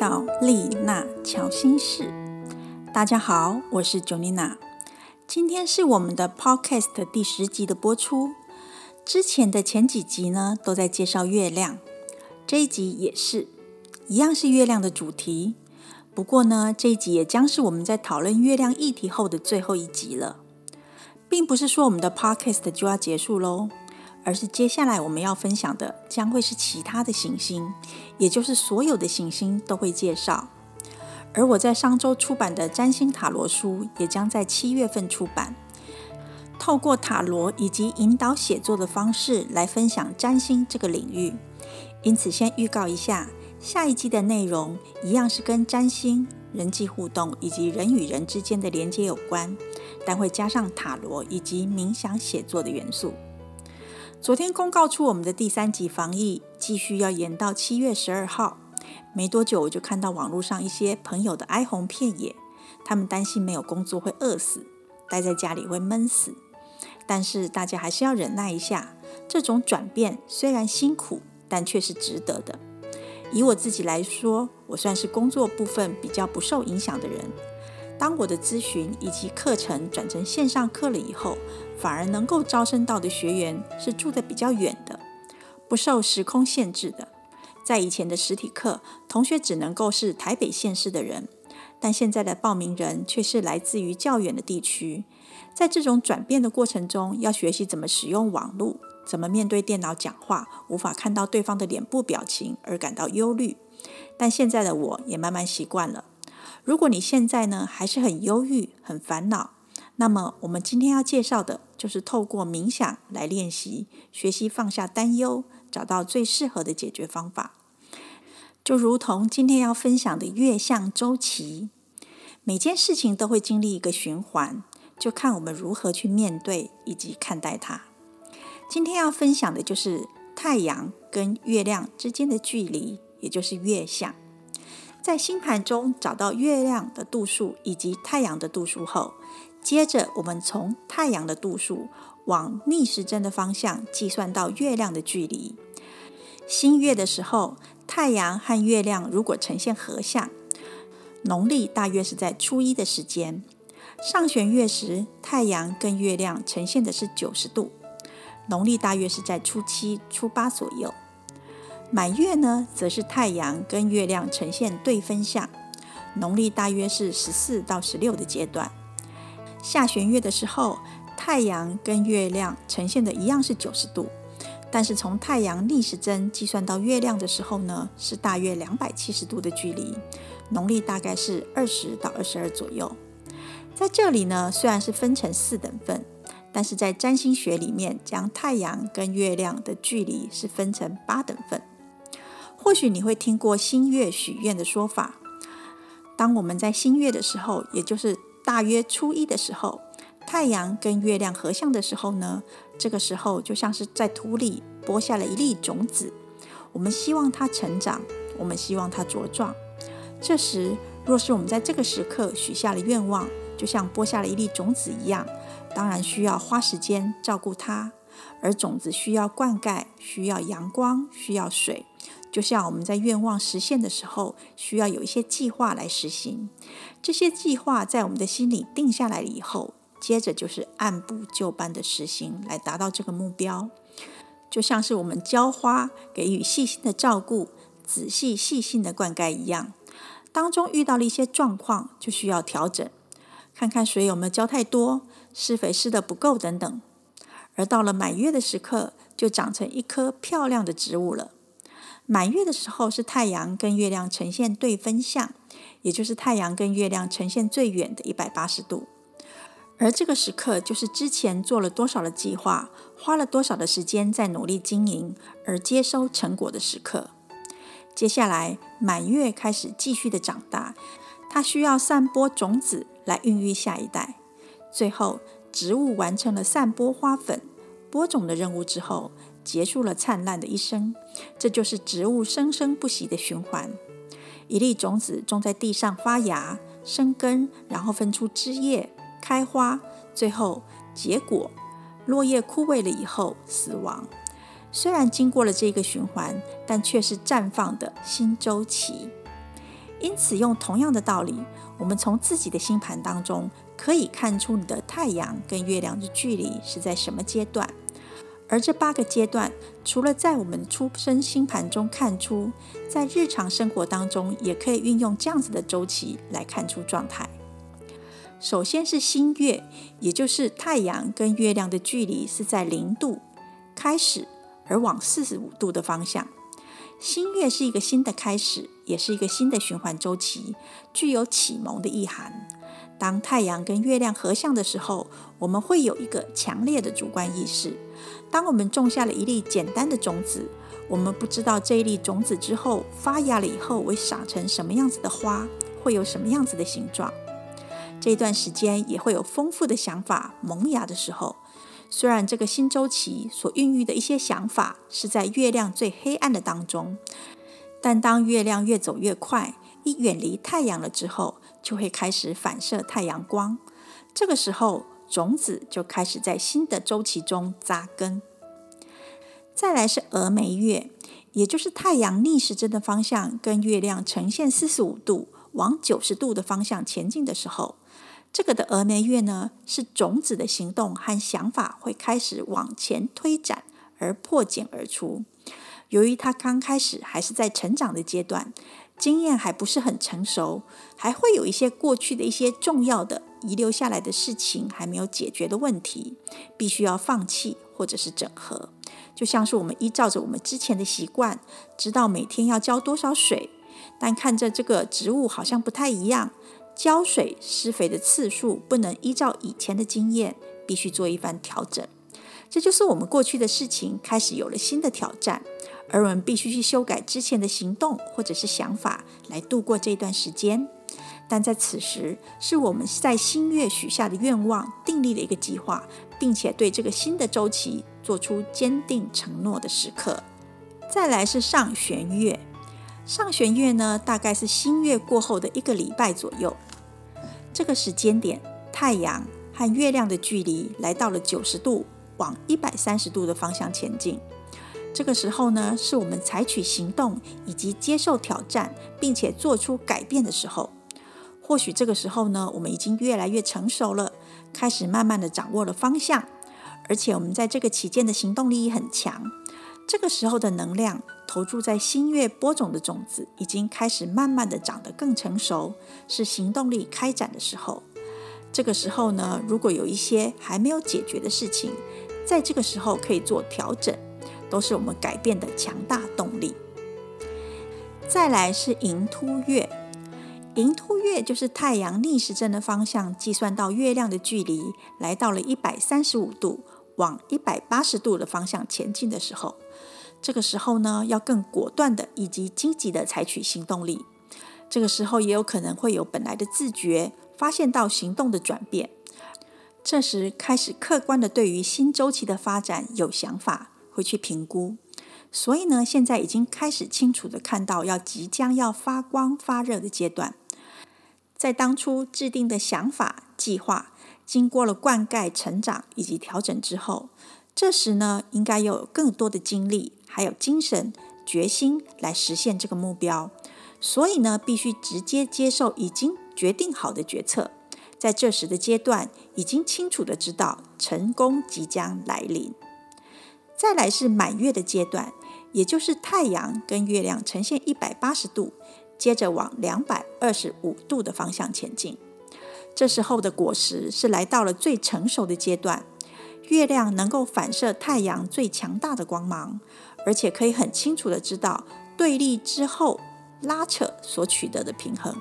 到丽娜乔心事。大家好，我是 Jonina。今天是我们的 Podcast 第十集的播出。之前的前几集呢，都在介绍月亮，这一集也是一样是月亮的主题。不过呢，这一集也将是我们在讨论月亮议题后的最后一集了，并不是说我们的 Podcast 就要结束喽。而是接下来我们要分享的将会是其他的行星，也就是所有的行星都会介绍。而我在上周出版的占星塔罗书也将在七月份出版，透过塔罗以及引导写作的方式来分享占星这个领域。因此，先预告一下，下一季的内容一样是跟占星、人际互动以及人与人之间的连接有关，但会加上塔罗以及冥想写作的元素。昨天公告出我们的第三级防疫继续要延到七月十二号，没多久我就看到网络上一些朋友的哀鸿遍野，他们担心没有工作会饿死，待在家里会闷死。但是大家还是要忍耐一下，这种转变虽然辛苦，但却是值得的。以我自己来说，我算是工作部分比较不受影响的人。当我的咨询以及课程转成线上课了以后，反而能够招生到的学员是住的比较远的，不受时空限制的。在以前的实体课，同学只能够是台北县市的人，但现在的报名人却是来自于较远的地区。在这种转变的过程中，要学习怎么使用网络，怎么面对电脑讲话，无法看到对方的脸部表情而感到忧虑。但现在的我也慢慢习惯了。如果你现在呢还是很忧郁、很烦恼，那么我们今天要介绍的就是透过冥想来练习，学习放下担忧，找到最适合的解决方法。就如同今天要分享的月相周期，每件事情都会经历一个循环，就看我们如何去面对以及看待它。今天要分享的就是太阳跟月亮之间的距离，也就是月相。在星盘中找到月亮的度数以及太阳的度数后，接着我们从太阳的度数往逆时针的方向计算到月亮的距离。新月的时候，太阳和月亮如果呈现合相，农历大约是在初一的时间；上弦月时，太阳跟月亮呈现的是九十度，农历大约是在初七、初八左右。满月呢，则是太阳跟月亮呈现对分相，农历大约是十四到十六的阶段。下弦月的时候，太阳跟月亮呈现的一样是九十度，但是从太阳逆时针计算到月亮的时候呢，是大约两百七十度的距离，农历大概是二十到二十二左右。在这里呢，虽然是分成四等份，但是在占星学里面，将太阳跟月亮的距离是分成八等份。或许你会听过新月许愿的说法。当我们在新月的时候，也就是大约初一的时候，太阳跟月亮合相的时候呢，这个时候就像是在土里播下了一粒种子。我们希望它成长，我们希望它茁壮。这时，若是我们在这个时刻许下了愿望，就像播下了一粒种子一样，当然需要花时间照顾它，而种子需要灌溉，需要阳光，需要水。就像我们在愿望实现的时候，需要有一些计划来实行。这些计划在我们的心里定下来了以后，接着就是按部就班的实行，来达到这个目标。就像是我们浇花，给予细心的照顾，仔细细心的灌溉一样。当中遇到了一些状况，就需要调整，看看水有没有浇太多，施肥施的不够等等。而到了满月的时刻，就长成一棵漂亮的植物了。满月的时候是太阳跟月亮呈现对分相，也就是太阳跟月亮呈现最远的一百八十度。而这个时刻就是之前做了多少的计划，花了多少的时间在努力经营而接收成果的时刻。接下来满月开始继续的长大，它需要散播种子来孕育下一代。最后植物完成了散播花粉、播种的任务之后。结束了灿烂的一生，这就是植物生生不息的循环。一粒种子种在地上发芽、生根，然后分出枝叶、开花，最后结果。落叶枯萎了以后死亡。虽然经过了这个循环，但却是绽放的新周期。因此，用同样的道理，我们从自己的星盘当中可以看出你的太阳跟月亮的距离是在什么阶段。而这八个阶段，除了在我们出生星盘中看出，在日常生活当中也可以运用这样子的周期来看出状态。首先是新月，也就是太阳跟月亮的距离是在零度开始，而往四十五度的方向。新月是一个新的开始，也是一个新的循环周期，具有启蒙的意涵。当太阳跟月亮合相的时候，我们会有一个强烈的主观意识。当我们种下了一粒简单的种子，我们不知道这一粒种子之后发芽了以后会长成什么样子的花，会有什么样子的形状。这段时间也会有丰富的想法萌芽的时候。虽然这个新周期所孕育的一些想法是在月亮最黑暗的当中，但当月亮越走越快，一远离太阳了之后，就会开始反射太阳光，这个时候种子就开始在新的周期中扎根。再来是峨眉月，也就是太阳逆时针的方向跟月亮呈现四十五度往九十度的方向前进的时候，这个的峨眉月呢，是种子的行动和想法会开始往前推展而破茧而出。由于它刚开始还是在成长的阶段。经验还不是很成熟，还会有一些过去的一些重要的遗留下来的事情还没有解决的问题，必须要放弃或者是整合。就像是我们依照着我们之前的习惯，知道每天要浇多少水，但看着这个植物好像不太一样，浇水施肥的次数不能依照以前的经验，必须做一番调整。这就是我们过去的事情开始有了新的挑战。而我们必须去修改之前的行动或者是想法，来度过这段时间。但在此时，是我们在新月许下的愿望，订立了一个计划，并且对这个新的周期做出坚定承诺的时刻。再来是上弦月，上弦月呢，大概是新月过后的一个礼拜左右。这个时间点，太阳和月亮的距离来到了九十度，往一百三十度的方向前进。这个时候呢，是我们采取行动以及接受挑战，并且做出改变的时候。或许这个时候呢，我们已经越来越成熟了，开始慢慢的掌握了方向，而且我们在这个期间的行动力很强。这个时候的能量投注在新月播种的种子，已经开始慢慢的长得更成熟，是行动力开展的时候。这个时候呢，如果有一些还没有解决的事情，在这个时候可以做调整。都是我们改变的强大动力。再来是寅突月，寅突月就是太阳逆时针的方向计算到月亮的距离来到了一百三十五度，往一百八十度的方向前进的时候，这个时候呢，要更果断的以及积极的采取行动力。这个时候也有可能会有本来的自觉，发现到行动的转变。这时开始客观的对于新周期的发展有想法。会去评估，所以呢，现在已经开始清楚的看到要即将要发光发热的阶段。在当初制定的想法计划，经过了灌溉、成长以及调整之后，这时呢，应该有更多的精力，还有精神、决心来实现这个目标。所以呢，必须直接接受已经决定好的决策，在这时的阶段，已经清楚的知道成功即将来临。再来是满月的阶段，也就是太阳跟月亮呈现一百八十度，接着往两百二十五度的方向前进。这时候的果实是来到了最成熟的阶段，月亮能够反射太阳最强大的光芒，而且可以很清楚的知道对立之后拉扯所取得的平衡。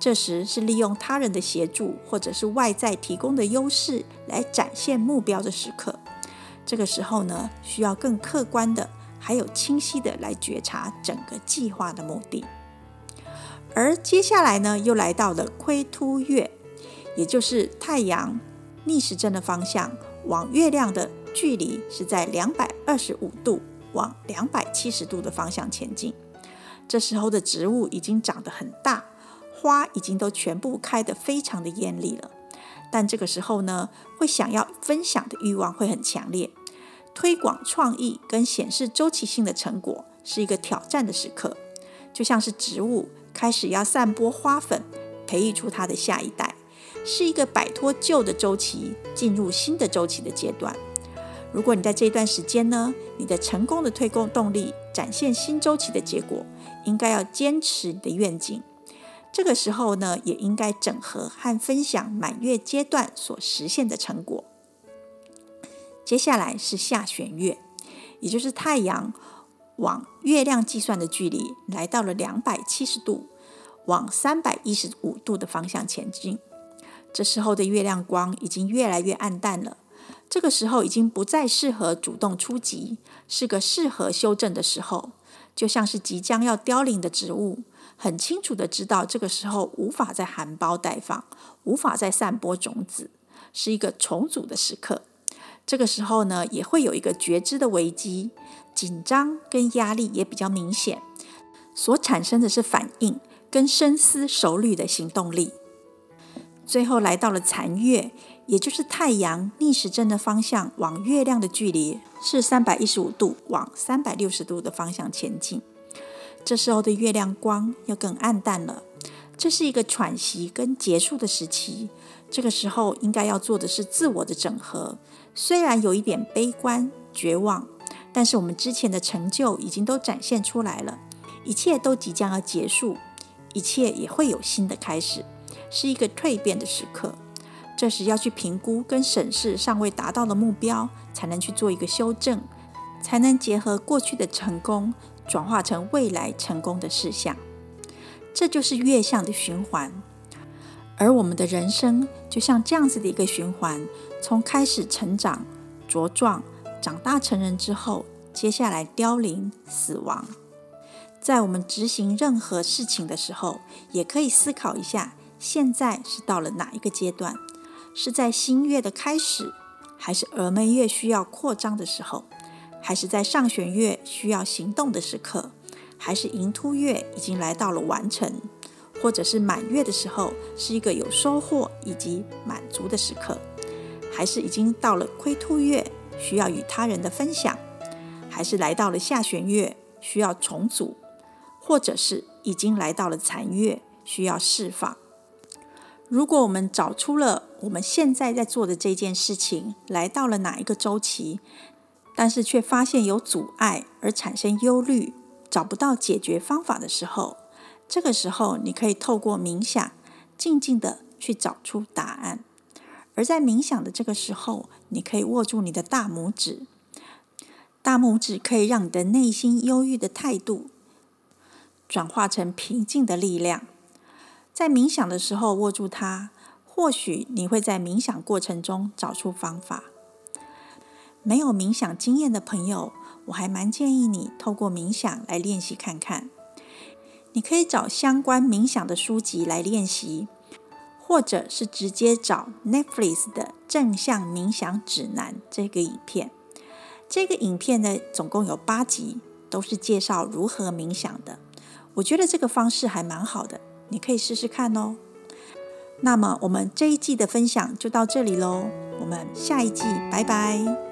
这时是利用他人的协助或者是外在提供的优势来展现目标的时刻。这个时候呢，需要更客观的，还有清晰的来觉察整个计划的目的。而接下来呢，又来到了亏凸月，也就是太阳逆时针的方向往月亮的距离是在两百二十五度往两百七十度的方向前进。这时候的植物已经长得很大，花已经都全部开得非常的艳丽了。但这个时候呢，会想要分享的欲望会很强烈。推广创意跟显示周期性的成果是一个挑战的时刻，就像是植物开始要散播花粉，培育出它的下一代，是一个摆脱旧的周期，进入新的周期的阶段。如果你在这段时间呢，你的成功的推动动力展现新周期的结果，应该要坚持你的愿景。这个时候呢，也应该整合和分享满月阶段所实现的成果。接下来是下弦月，也就是太阳往月亮计算的距离来到了两百七十度，往三百一十五度的方向前进。这时候的月亮光已经越来越暗淡了，这个时候已经不再适合主动出击，是个适合修正的时候，就像是即将要凋零的植物。很清楚的知道，这个时候无法再含苞待放，无法再散播种子，是一个重组的时刻。这个时候呢，也会有一个觉知的危机，紧张跟压力也比较明显，所产生的是反应跟深思熟虑的行动力。最后来到了残月，也就是太阳逆时针的方向往月亮的距离是三百一十五度，往三百六十度的方向前进。这时候的月亮光要更暗淡了，这是一个喘息跟结束的时期。这个时候应该要做的是自我的整合。虽然有一点悲观、绝望，但是我们之前的成就已经都展现出来了，一切都即将要结束，一切也会有新的开始，是一个蜕变的时刻。这时要去评估跟审视尚未达到的目标，才能去做一个修正，才能结合过去的成功。转化成未来成功的事项，这就是月相的循环。而我们的人生就像这样子的一个循环：从开始成长、茁壮、长大成人之后，接下来凋零、死亡。在我们执行任何事情的时候，也可以思考一下：现在是到了哪一个阶段？是在新月的开始，还是峨眉月需要扩张的时候？还是在上弦月需要行动的时刻，还是寅突月已经来到了完成，或者是满月的时候是一个有收获以及满足的时刻，还是已经到了亏兔月需要与他人的分享，还是来到了下弦月需要重组，或者是已经来到了残月需要释放。如果我们找出了我们现在在做的这件事情来到了哪一个周期？但是却发现有阻碍而产生忧虑，找不到解决方法的时候，这个时候你可以透过冥想，静静的去找出答案。而在冥想的这个时候，你可以握住你的大拇指，大拇指可以让你的内心忧郁的态度转化成平静的力量。在冥想的时候握住它，或许你会在冥想过程中找出方法。没有冥想经验的朋友，我还蛮建议你透过冥想来练习看看。你可以找相关冥想的书籍来练习，或者是直接找 Netflix 的正向冥想指南这个影片。这个影片呢，总共有八集，都是介绍如何冥想的。我觉得这个方式还蛮好的，你可以试试看哦。那么我们这一季的分享就到这里喽，我们下一季拜拜。